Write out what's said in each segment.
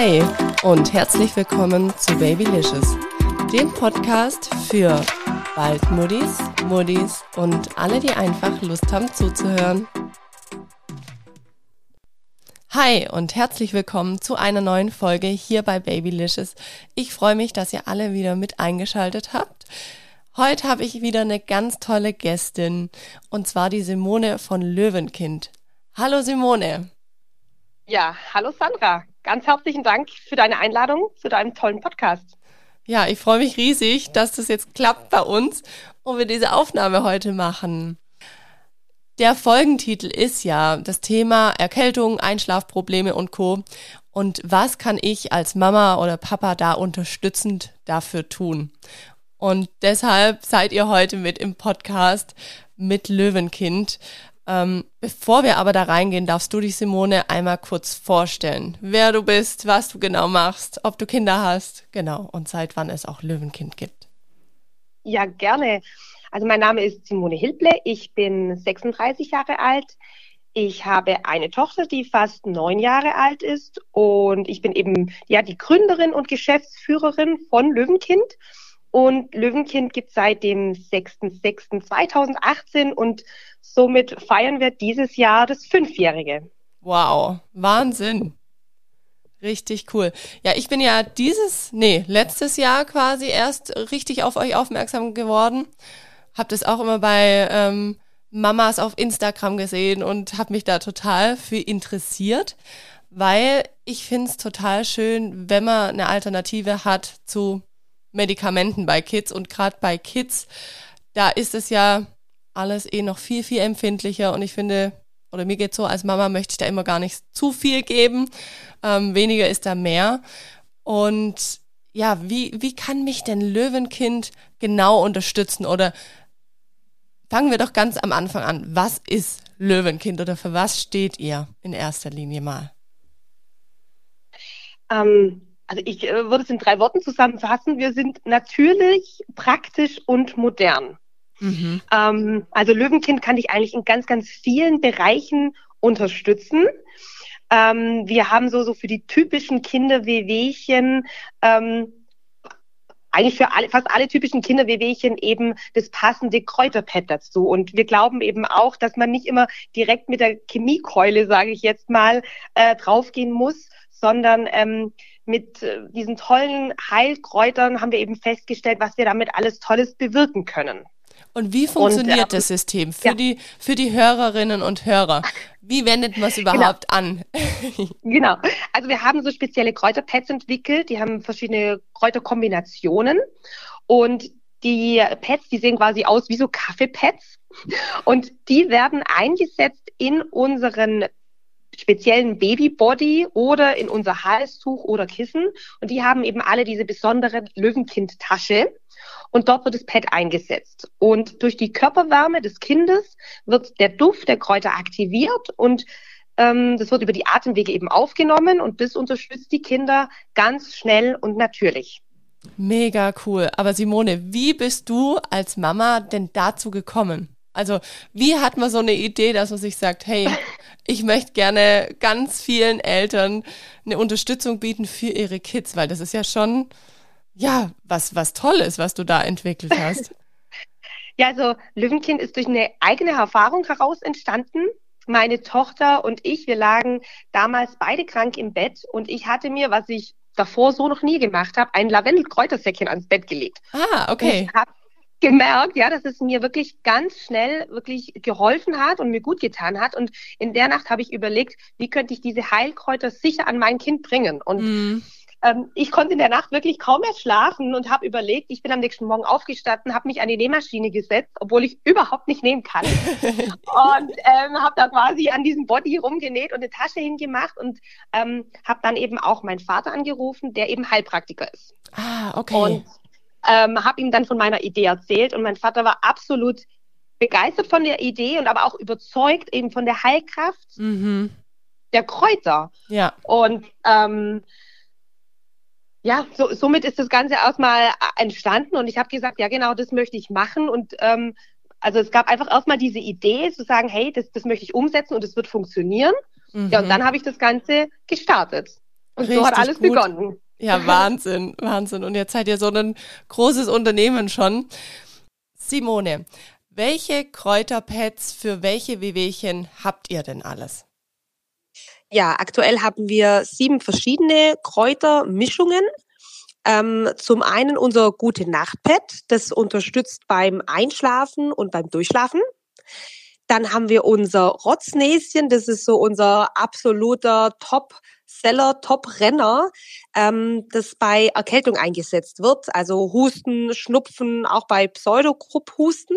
Hi und herzlich willkommen zu Babylicious, dem Podcast für bald Muddis, Muddis und alle, die einfach Lust haben zuzuhören. Hi und herzlich willkommen zu einer neuen Folge hier bei Babylicious. Ich freue mich, dass ihr alle wieder mit eingeschaltet habt. Heute habe ich wieder eine ganz tolle Gästin und zwar die Simone von Löwenkind. Hallo Simone. Ja, hallo Sandra. Ganz herzlichen Dank für deine Einladung zu deinem tollen Podcast. Ja, ich freue mich riesig, dass das jetzt klappt bei uns und wir diese Aufnahme heute machen. Der Folgentitel ist ja das Thema Erkältung, Einschlafprobleme und Co. Und was kann ich als Mama oder Papa da unterstützend dafür tun? Und deshalb seid ihr heute mit im Podcast mit Löwenkind. Ähm, bevor wir aber da reingehen, darfst du dich, Simone, einmal kurz vorstellen, wer du bist, was du genau machst, ob du Kinder hast, genau, und seit wann es auch Löwenkind gibt. Ja, gerne. Also mein Name ist Simone Hilble, ich bin 36 Jahre alt. Ich habe eine Tochter, die fast neun Jahre alt ist und ich bin eben ja die Gründerin und Geschäftsführerin von Löwenkind. Und Löwenkind gibt seit dem 6.6.2018 und somit feiern wir dieses Jahr das Fünfjährige. Wow, Wahnsinn. Richtig cool. Ja, ich bin ja dieses, nee, letztes Jahr quasi erst richtig auf euch aufmerksam geworden. Hab das auch immer bei ähm, Mamas auf Instagram gesehen und habe mich da total für interessiert, weil ich finde es total schön, wenn man eine Alternative hat zu Medikamenten bei Kids und gerade bei Kids, da ist es ja alles eh noch viel, viel empfindlicher und ich finde, oder mir geht so, als Mama möchte ich da immer gar nicht zu viel geben. Ähm, weniger ist da mehr. Und ja, wie, wie kann mich denn Löwenkind genau unterstützen? Oder fangen wir doch ganz am Anfang an. Was ist Löwenkind oder für was steht ihr in erster Linie mal? Ähm, also ich äh, würde es in drei Worten zusammenfassen. Wir sind natürlich, praktisch und modern. Mhm. Ähm, also Löwenkind kann dich eigentlich in ganz, ganz vielen Bereichen unterstützen. Ähm, wir haben so, so für die typischen Kinderwehwehchen ähm, eigentlich für alle, fast alle typischen Kinderwehwehchen eben das passende Kräuterpad dazu. Und wir glauben eben auch, dass man nicht immer direkt mit der Chemiekeule, sage ich jetzt mal, äh, draufgehen muss, sondern ähm, mit äh, diesen tollen Heilkräutern haben wir eben festgestellt, was wir damit alles Tolles bewirken können. Und wie funktioniert und, ähm, das System für, ja. die, für die Hörerinnen und Hörer? Wie wendet man es genau. überhaupt genau. an? genau. Also wir haben so spezielle Kräuterpads entwickelt, die haben verschiedene Kräuterkombinationen und die Pads, die sehen quasi aus wie so Kaffeepads und die werden eingesetzt in unseren speziellen Babybody oder in unser Halstuch oder Kissen. Und die haben eben alle diese besondere Löwenkind-Tasche. Und dort wird das Pad eingesetzt. Und durch die Körperwärme des Kindes wird der Duft der Kräuter aktiviert und ähm, das wird über die Atemwege eben aufgenommen und das unterstützt die Kinder ganz schnell und natürlich. Mega cool. Aber Simone, wie bist du als Mama denn dazu gekommen? Also wie hat man so eine Idee, dass man sich sagt, hey, ich möchte gerne ganz vielen Eltern eine Unterstützung bieten für ihre Kids, weil das ist ja schon, ja, was, was Tolles, was du da entwickelt hast. Ja, also Löwenkind ist durch eine eigene Erfahrung heraus entstanden. Meine Tochter und ich, wir lagen damals beide krank im Bett und ich hatte mir, was ich davor so noch nie gemacht habe, ein Lavendelkräutersäckchen ans Bett gelegt. Ah, okay. Ich habe gemerkt, ja, dass es mir wirklich ganz schnell wirklich geholfen hat und mir gut getan hat. Und in der Nacht habe ich überlegt, wie könnte ich diese Heilkräuter sicher an mein Kind bringen. Und mm. ähm, ich konnte in der Nacht wirklich kaum mehr schlafen und habe überlegt, ich bin am nächsten Morgen aufgestanden, habe mich an die Nähmaschine gesetzt, obwohl ich überhaupt nicht nähen kann. und ähm, habe da quasi an diesem Body rumgenäht und eine Tasche hingemacht und ähm, habe dann eben auch meinen Vater angerufen, der eben Heilpraktiker ist. Ah, okay. Und ähm, habe ihm dann von meiner Idee erzählt und mein Vater war absolut begeistert von der Idee und aber auch überzeugt eben von der Heilkraft mhm. der Kräuter. Ja. Und ähm, ja, so, somit ist das Ganze erstmal entstanden und ich habe gesagt, ja genau, das möchte ich machen und ähm, also es gab einfach erstmal diese Idee zu sagen, hey, das, das möchte ich umsetzen und es wird funktionieren. Mhm. Ja, und dann habe ich das Ganze gestartet. Und Richtig so hat alles gut. begonnen. Ja, Wahnsinn, Wahnsinn. Und jetzt seid ihr so ein großes Unternehmen schon. Simone, welche Kräuterpads für welche Wehwehchen habt ihr denn alles? Ja, aktuell haben wir sieben verschiedene Kräutermischungen. Ähm, zum einen unser Gute Nacht Pad, das unterstützt beim Einschlafen und beim Durchschlafen. Dann haben wir unser Rotznäschen, das ist so unser absoluter Top-Seller, Top-Renner, ähm, das bei Erkältung eingesetzt wird, also Husten, Schnupfen, auch bei Pseudogrupp-Husten.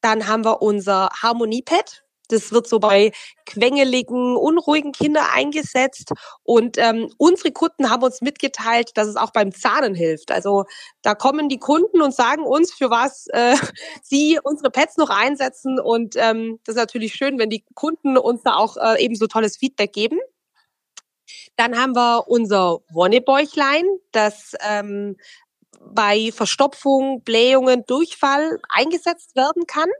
Dann haben wir unser Harmoniepad. Das wird so bei quengeligen, unruhigen Kindern eingesetzt. Und ähm, unsere Kunden haben uns mitgeteilt, dass es auch beim Zahnen hilft. Also da kommen die Kunden und sagen uns, für was äh, sie unsere Pads noch einsetzen. Und ähm, das ist natürlich schön, wenn die Kunden uns da auch äh, eben so tolles Feedback geben. Dann haben wir unser Wonnebäuchlein, das ähm, bei Verstopfung, Blähungen, Durchfall eingesetzt werden kann.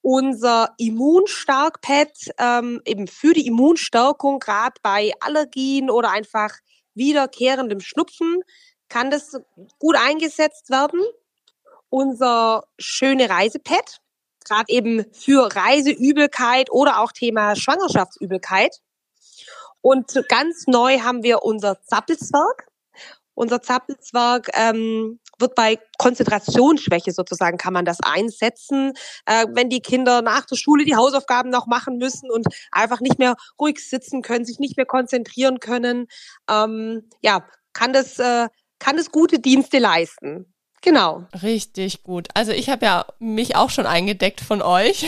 Unser Immunstarkpad ähm, eben für die Immunstärkung, gerade bei Allergien oder einfach wiederkehrendem Schnupfen, kann das gut eingesetzt werden. Unser schöne Reisepad, gerade eben für Reiseübelkeit oder auch Thema Schwangerschaftsübelkeit. Und ganz neu haben wir unser Zappelzwerg. Unser Zappelzwerg ähm, wird bei Konzentrationsschwäche sozusagen kann man das einsetzen, äh, wenn die Kinder nach der Schule die Hausaufgaben noch machen müssen und einfach nicht mehr ruhig sitzen können, sich nicht mehr konzentrieren können. Ähm, ja, kann das äh, kann das gute Dienste leisten. Genau. Richtig gut. Also ich habe ja mich auch schon eingedeckt von euch.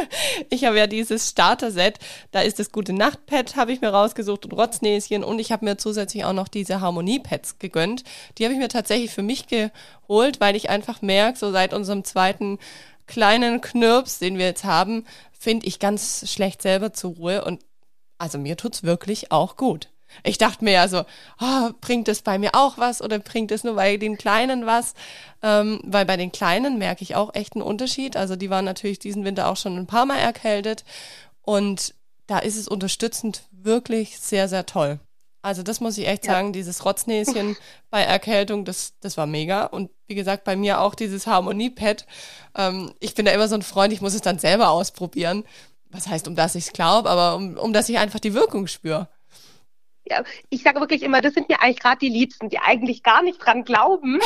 ich habe ja dieses Starter-Set. Da ist das gute Nachtpad, habe ich mir rausgesucht und Rotznäschen. Und ich habe mir zusätzlich auch noch diese Harmonie-Pads gegönnt. Die habe ich mir tatsächlich für mich geholt, weil ich einfach merke, so seit unserem zweiten kleinen Knirps, den wir jetzt haben, finde ich ganz schlecht selber zur Ruhe. Und also mir tut's wirklich auch gut. Ich dachte mir ja so, oh, bringt es bei mir auch was oder bringt es nur bei den Kleinen was? Ähm, weil bei den Kleinen merke ich auch echt einen Unterschied. Also die waren natürlich diesen Winter auch schon ein paar Mal erkältet und da ist es unterstützend wirklich sehr, sehr toll. Also das muss ich echt ja. sagen, dieses Rotznäschen bei Erkältung, das, das war mega. Und wie gesagt, bei mir auch dieses Harmoniepad. Ähm, ich bin da immer so ein Freund, ich muss es dann selber ausprobieren. Was heißt, um das ich es glaube, aber um, um dass ich einfach die Wirkung spüre ja, ich sage wirklich immer, das sind mir eigentlich gerade die Liebsten, die eigentlich gar nicht dran glauben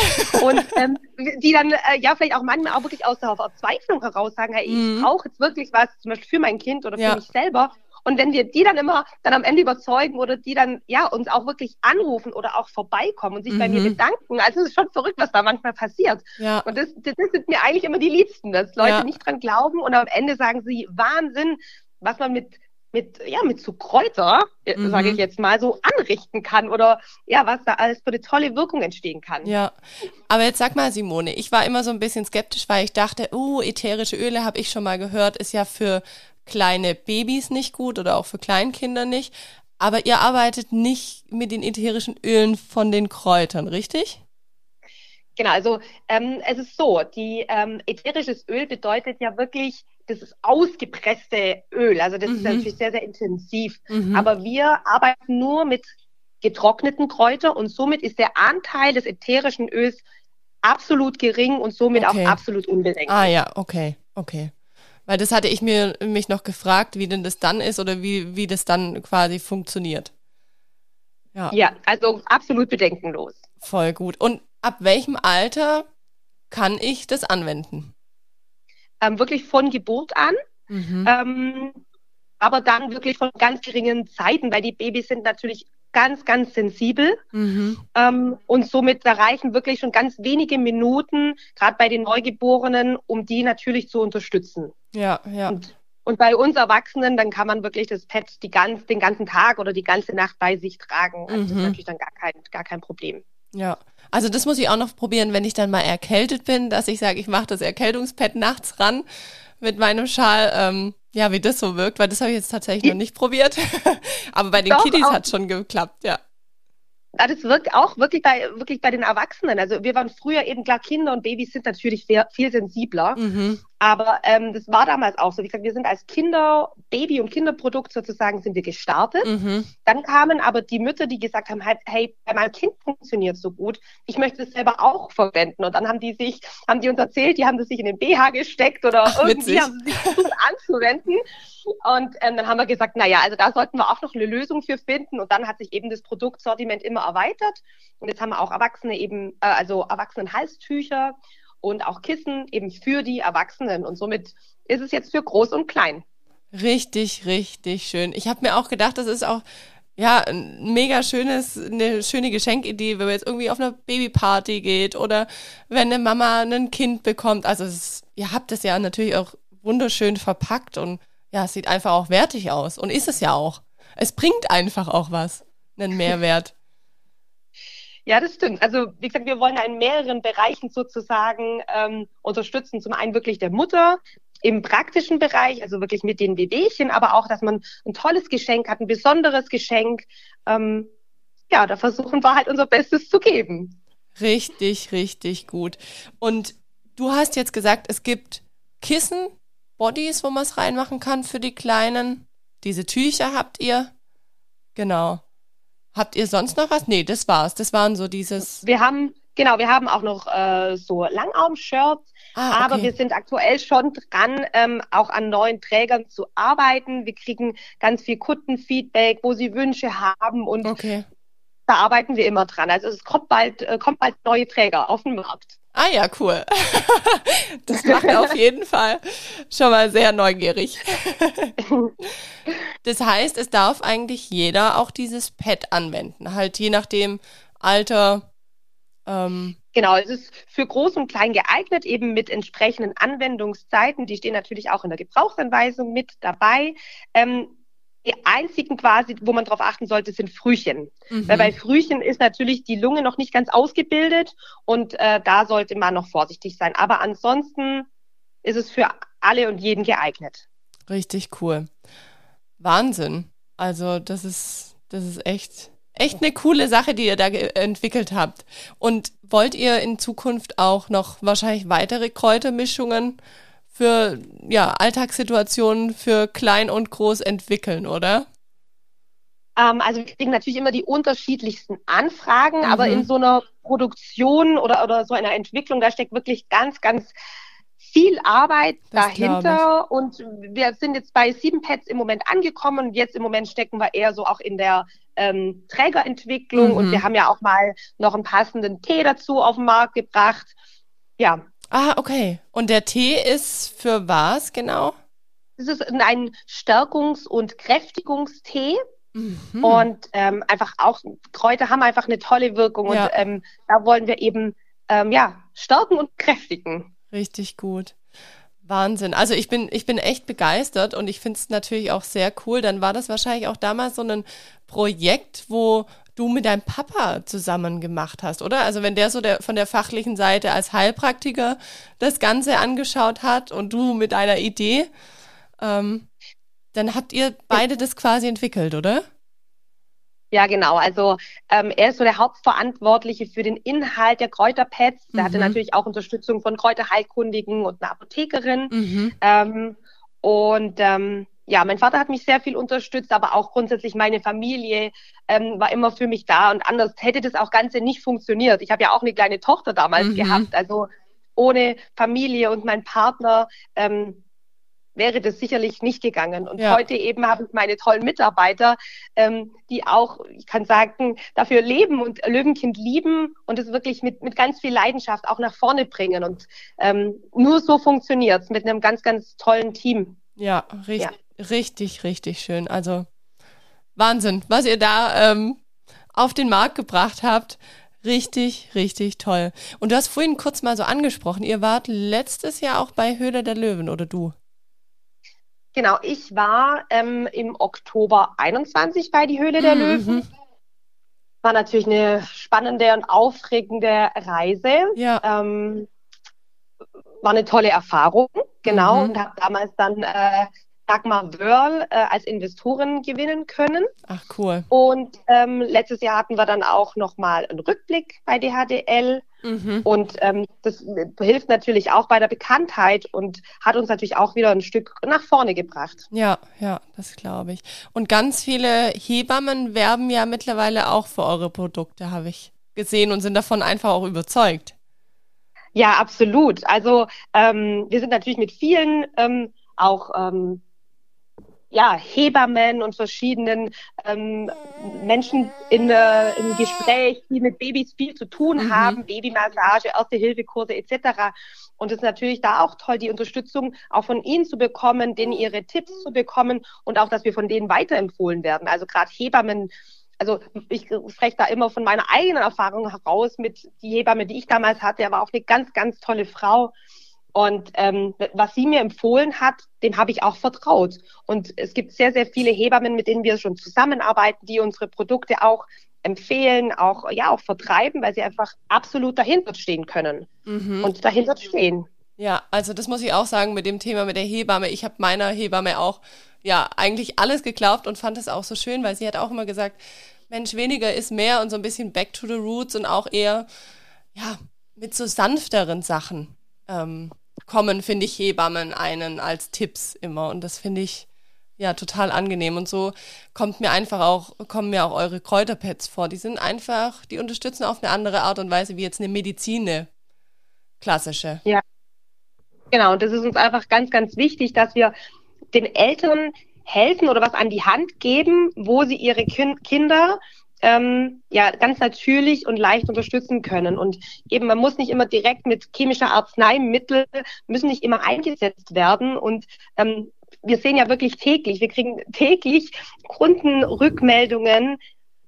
und ähm, die dann äh, ja vielleicht auch manchmal auch wirklich aus der Verzweiflung heraus sagen, hey, ich mhm. brauche jetzt wirklich was, zum Beispiel für mein Kind oder für ja. mich selber. Und wenn wir die dann immer dann am Ende überzeugen oder die dann ja uns auch wirklich anrufen oder auch vorbeikommen und sich mhm. bei mir mhm. bedanken, also es ist schon verrückt, was da manchmal passiert. Ja. Und das, das sind mir eigentlich immer die Liebsten, dass Leute ja. nicht dran glauben und am Ende sagen sie Wahnsinn, was man mit mit, ja, mit so Kräuter, äh, mhm. sage ich jetzt mal, so anrichten kann oder ja, was da alles für eine tolle Wirkung entstehen kann. Ja, aber jetzt sag mal, Simone, ich war immer so ein bisschen skeptisch, weil ich dachte, uh, ätherische Öle habe ich schon mal gehört, ist ja für kleine Babys nicht gut oder auch für Kleinkinder nicht. Aber ihr arbeitet nicht mit den ätherischen Ölen von den Kräutern, richtig? Genau, also ähm, es ist so, die ähm, ätherisches Öl bedeutet ja wirklich das ist ausgepresste Öl. Also das mhm. ist natürlich sehr, sehr intensiv. Mhm. Aber wir arbeiten nur mit getrockneten Kräutern und somit ist der Anteil des ätherischen Öls absolut gering und somit okay. auch absolut unbedenklich. Ah ja, okay, okay. Weil das hatte ich mir mich noch gefragt, wie denn das dann ist oder wie, wie das dann quasi funktioniert. Ja. ja, also absolut bedenkenlos. Voll gut. Und ab welchem Alter kann ich das anwenden? Ähm, wirklich von Geburt an. Mhm. Ähm, aber dann wirklich von ganz geringen Zeiten, weil die Babys sind natürlich ganz, ganz sensibel mhm. ähm, und somit erreichen wirklich schon ganz wenige Minuten, gerade bei den Neugeborenen, um die natürlich zu unterstützen. Ja, ja. Und, und bei uns Erwachsenen, dann kann man wirklich das Pet die ganz, den ganzen Tag oder die ganze Nacht bei sich tragen. Also mhm. das ist mhm. natürlich dann gar kein, gar kein Problem. Ja, also das muss ich auch noch probieren, wenn ich dann mal erkältet bin, dass ich sage, ich mache das Erkältungspad nachts ran mit meinem Schal. Ähm, ja, wie das so wirkt, weil das habe ich jetzt tatsächlich noch nicht probiert. Aber bei den Doch, Kiddies hat schon geklappt, ja. Ja, das wirkt auch wirklich bei, wirklich bei den Erwachsenen. Also wir waren früher eben klar, Kinder und Babys sind natürlich viel, viel sensibler. Mhm. Aber ähm, das war damals auch so. Wie gesagt, wir sind als Kinder, Baby- und Kinderprodukt sozusagen, sind wir gestartet. Mhm. Dann kamen aber die Mütter, die gesagt haben, hey, bei meinem Kind funktioniert so gut, ich möchte es selber auch verwenden. Und dann haben die sich, haben die uns erzählt, die haben das sich in den BH gesteckt oder Ach, irgendwie witzig. haben sie sich versucht anzuwenden. Und ähm, dann haben wir gesagt, na ja, also da sollten wir auch noch eine Lösung für finden. Und dann hat sich eben das Produktsortiment immer erweitert. Und jetzt haben wir auch Erwachsene eben, äh, also Erwachsenen-Halstücher und auch Kissen eben für die Erwachsenen. Und somit ist es jetzt für groß und klein. Richtig, richtig schön. Ich habe mir auch gedacht, das ist auch ja ein mega schönes, eine schöne Geschenkidee, wenn man jetzt irgendwie auf einer Babyparty geht oder wenn eine Mama ein Kind bekommt. Also ist, ihr habt es ja natürlich auch wunderschön verpackt und ja, es sieht einfach auch wertig aus und ist es ja auch. Es bringt einfach auch was, einen Mehrwert. Ja, das stimmt. Also wie gesagt, wir wollen in mehreren Bereichen sozusagen ähm, unterstützen. Zum einen wirklich der Mutter im praktischen Bereich, also wirklich mit den Wehwehchen, aber auch, dass man ein tolles Geschenk hat, ein besonderes Geschenk. Ähm, ja, da versuchen wir halt unser Bestes zu geben. Richtig, richtig gut. Und du hast jetzt gesagt, es gibt Kissen, Bodies, wo man es reinmachen kann für die Kleinen. Diese Tücher habt ihr. Genau. Habt ihr sonst noch was? Nee, das war's. Das waren so dieses. Wir haben, genau, wir haben auch noch äh, so Langarm-Shirts, ah, okay. aber wir sind aktuell schon dran, ähm, auch an neuen Trägern zu arbeiten. Wir kriegen ganz viel Kundenfeedback, wo sie Wünsche haben und okay. da arbeiten wir immer dran. Also es kommt bald, äh, kommt bald neue Träger auf den Markt. Ah ja, cool. Das macht auf jeden Fall schon mal sehr neugierig. Das heißt, es darf eigentlich jeder auch dieses Pad anwenden, halt je nachdem Alter. Ähm. Genau, es ist für Groß und Klein geeignet, eben mit entsprechenden Anwendungszeiten. Die stehen natürlich auch in der Gebrauchsanweisung mit dabei. Ähm, die einzigen quasi, wo man darauf achten sollte, sind Frühchen. Mhm. Weil bei Frühchen ist natürlich die Lunge noch nicht ganz ausgebildet und äh, da sollte man noch vorsichtig sein. Aber ansonsten ist es für alle und jeden geeignet. Richtig cool. Wahnsinn. Also das ist, das ist echt, echt eine coole Sache, die ihr da entwickelt habt. Und wollt ihr in Zukunft auch noch wahrscheinlich weitere Kräutermischungen für ja, Alltagssituationen für klein und groß entwickeln, oder? Ähm, also wir kriegen natürlich immer die unterschiedlichsten Anfragen, mhm. aber in so einer Produktion oder, oder so einer Entwicklung, da steckt wirklich ganz, ganz viel Arbeit das dahinter. Und wir sind jetzt bei sieben Pads im Moment angekommen. Jetzt im Moment stecken wir eher so auch in der ähm, Trägerentwicklung mhm. und wir haben ja auch mal noch einen passenden Tee dazu auf den Markt gebracht. Ja, Ah, okay. Und der Tee ist für was genau? Das ist ein Stärkungs- und Kräftigungstee. Mhm. Und ähm, einfach auch Kräuter haben einfach eine tolle Wirkung ja. und ähm, da wollen wir eben ähm, ja stärken und kräftigen. Richtig gut. Wahnsinn. Also ich bin, ich bin echt begeistert und ich finde es natürlich auch sehr cool. Dann war das wahrscheinlich auch damals so ein Projekt, wo du mit deinem Papa zusammen gemacht hast, oder? Also wenn der so der, von der fachlichen Seite als Heilpraktiker das Ganze angeschaut hat und du mit deiner Idee, ähm, dann habt ihr beide das quasi entwickelt, oder? Ja, genau. Also ähm, er ist so der Hauptverantwortliche für den Inhalt der Kräuterpads. Er mhm. hatte natürlich auch Unterstützung von Kräuterheilkundigen und einer Apothekerin. Mhm. Ähm, und ähm, ja, mein Vater hat mich sehr viel unterstützt, aber auch grundsätzlich meine Familie ähm, war immer für mich da und anders hätte das auch Ganze nicht funktioniert. Ich habe ja auch eine kleine Tochter damals mhm. gehabt, also ohne Familie und mein Partner ähm, wäre das sicherlich nicht gegangen. Und ja. heute eben habe ich meine tollen Mitarbeiter, ähm, die auch, ich kann sagen, dafür leben und Löwenkind lieben und es wirklich mit, mit ganz viel Leidenschaft auch nach vorne bringen. Und ähm, nur so funktioniert es mit einem ganz, ganz tollen Team. Ja, richtig. Ja. Richtig, richtig schön. Also Wahnsinn, was ihr da ähm, auf den Markt gebracht habt. Richtig, richtig toll. Und du hast vorhin kurz mal so angesprochen, ihr wart letztes Jahr auch bei Höhle der Löwen, oder du? Genau, ich war ähm, im Oktober 21 bei die Höhle der mhm. Löwen. War natürlich eine spannende und aufregende Reise. Ja. Ähm, war eine tolle Erfahrung, genau, mhm. und habe damals dann äh, Dagmar Wörl äh, als Investorin gewinnen können. Ach cool. Und ähm, letztes Jahr hatten wir dann auch nochmal einen Rückblick bei DHDL Mhm. Und ähm, das hilft natürlich auch bei der Bekanntheit und hat uns natürlich auch wieder ein Stück nach vorne gebracht. Ja, ja, das glaube ich. Und ganz viele Hebammen werben ja mittlerweile auch für eure Produkte, habe ich gesehen und sind davon einfach auch überzeugt. Ja, absolut. Also ähm, wir sind natürlich mit vielen ähm, auch ähm, ja, Hebammen und verschiedenen ähm, Menschen in, äh, im Gespräch, die mit Babys viel zu tun mhm. haben, Babymassage, Erste-Hilfe-Kurse etc. Und es ist natürlich da auch toll, die Unterstützung auch von ihnen zu bekommen, denen ihre Tipps zu bekommen und auch, dass wir von denen weiterempfohlen werden. Also gerade Hebammen also ich spreche da immer von meiner eigenen Erfahrung heraus mit die Hebamme, die ich damals hatte, er war auch eine ganz, ganz tolle Frau. Und ähm, was sie mir empfohlen hat, dem habe ich auch vertraut. Und es gibt sehr, sehr viele Hebammen, mit denen wir schon zusammenarbeiten, die unsere Produkte auch empfehlen, auch ja auch vertreiben, weil sie einfach absolut dahinter stehen können mhm. und dahinter stehen. Ja, also das muss ich auch sagen mit dem Thema mit der Hebamme. Ich habe meiner Hebamme auch ja eigentlich alles geglaubt und fand es auch so schön, weil sie hat auch immer gesagt, Mensch, weniger ist mehr und so ein bisschen back to the roots und auch eher ja mit so sanfteren Sachen ähm, kommen, finde ich Hebammen einen als Tipps immer und das finde ich ja total angenehm und so kommt mir einfach auch kommen mir auch eure Kräuterpads vor. Die sind einfach, die unterstützen auf eine andere Art und Weise wie jetzt eine Medizin, klassische. Ja. Genau, und das ist uns einfach ganz, ganz wichtig, dass wir den Eltern helfen oder was an die Hand geben, wo sie ihre kind Kinder ähm, ja ganz natürlich und leicht unterstützen können. Und eben, man muss nicht immer direkt mit chemischer Arzneimittel, müssen nicht immer eingesetzt werden. Und ähm, wir sehen ja wirklich täglich, wir kriegen täglich Kundenrückmeldungen,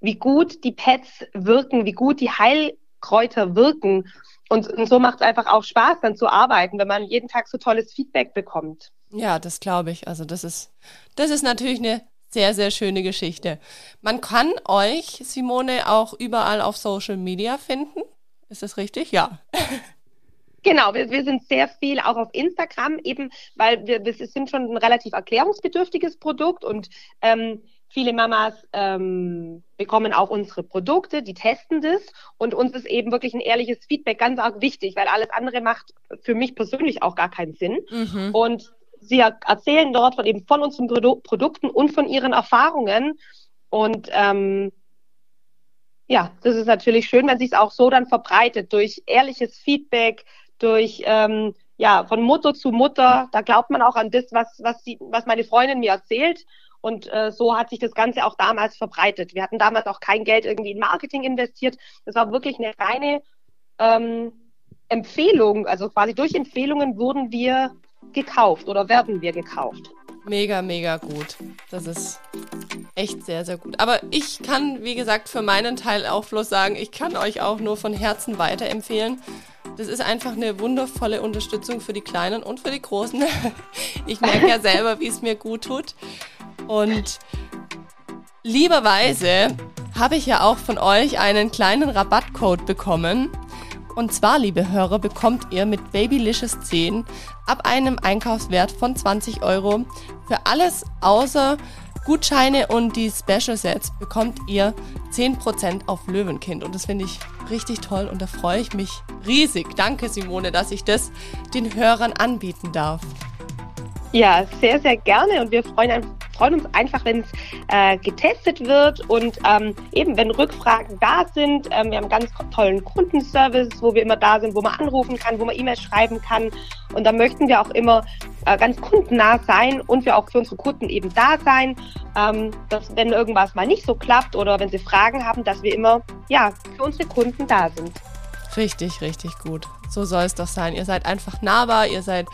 wie gut die Pets wirken, wie gut die Heilkräuter wirken. Und, und so macht es einfach auch Spaß, dann zu arbeiten, wenn man jeden Tag so tolles Feedback bekommt. Ja, das glaube ich. Also das ist, das ist natürlich eine sehr, sehr schöne Geschichte. Man kann euch, Simone, auch überall auf Social Media finden. Ist das richtig? Ja. Genau, wir, wir sind sehr viel auch auf Instagram, eben weil wir, wir sind schon ein relativ erklärungsbedürftiges Produkt und ähm, viele Mamas ähm, bekommen auch unsere Produkte, die testen das und uns ist eben wirklich ein ehrliches Feedback ganz arg wichtig, weil alles andere macht für mich persönlich auch gar keinen Sinn. Mhm. Und sie erzählen dort von eben von unseren Produ Produkten und von ihren Erfahrungen. Und ähm, ja, das ist natürlich schön, wenn sich es auch so dann verbreitet durch ehrliches Feedback, durch ähm, ja von Mutter zu Mutter. Da glaubt man auch an das, was was sie, was meine Freundin mir erzählt. Und äh, so hat sich das Ganze auch damals verbreitet. Wir hatten damals auch kein Geld irgendwie in Marketing investiert. Das war wirklich eine reine ähm, Empfehlung. Also quasi durch Empfehlungen wurden wir gekauft oder werden wir gekauft. Mega, mega gut. Das ist echt sehr, sehr gut. Aber ich kann, wie gesagt, für meinen Teil auch bloß sagen, ich kann euch auch nur von Herzen weiterempfehlen. Das ist einfach eine wundervolle Unterstützung für die Kleinen und für die Großen. Ich merke ja selber, wie es mir gut tut. Und lieberweise habe ich ja auch von euch einen kleinen Rabattcode bekommen. Und zwar, liebe Hörer, bekommt ihr mit Babylicious 10 ab einem Einkaufswert von 20 Euro für alles außer Gutscheine und die Special Sets bekommt ihr 10% auf Löwenkind. Und das finde ich richtig toll und da freue ich mich riesig. Danke, Simone, dass ich das den Hörern anbieten darf. Ja, sehr, sehr gerne und wir freuen, freuen uns einfach, wenn es äh, getestet wird und ähm, eben, wenn Rückfragen da sind. Ähm, wir haben einen ganz tollen Kundenservice, wo wir immer da sind, wo man anrufen kann, wo man E-Mails schreiben kann und da möchten wir auch immer äh, ganz kundennah sein und wir auch für unsere Kunden eben da sein, ähm, dass wenn irgendwas mal nicht so klappt oder wenn sie Fragen haben, dass wir immer ja für unsere Kunden da sind. Richtig, richtig gut. So soll es doch sein. Ihr seid einfach nahbar, ihr seid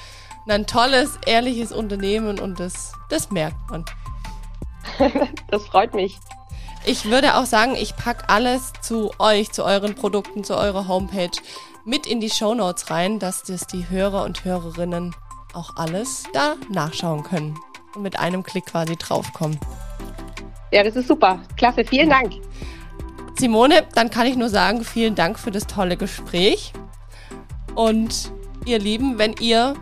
ein tolles, ehrliches Unternehmen und das, das merkt man. das freut mich. Ich würde auch sagen, ich packe alles zu euch, zu euren Produkten, zu eurer Homepage mit in die Show Notes rein, dass das die Hörer und Hörerinnen auch alles da nachschauen können und mit einem Klick quasi draufkommen. Ja, das ist super. Klasse, vielen Dank. Simone, dann kann ich nur sagen, vielen Dank für das tolle Gespräch. Und ihr Lieben, wenn ihr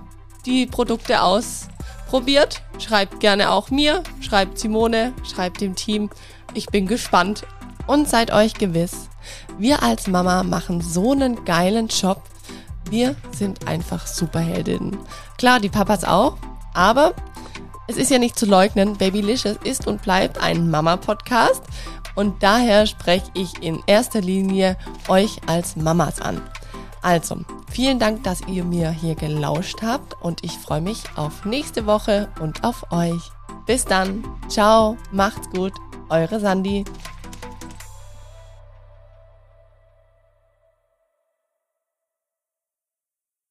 die Produkte ausprobiert. Schreibt gerne auch mir, schreibt Simone, schreibt dem Team. Ich bin gespannt und seid euch gewiss, Wir als Mama machen so einen geilen Job. Wir sind einfach Superheldinnen. Klar, die Papas auch, aber es ist ja nicht zu leugnen, Babylicious ist und bleibt ein Mama-Podcast und daher spreche ich in erster Linie euch als Mamas an. Also, vielen Dank, dass ihr mir hier gelauscht habt und ich freue mich auf nächste Woche und auf euch. Bis dann. Ciao, macht's gut. Eure Sandy.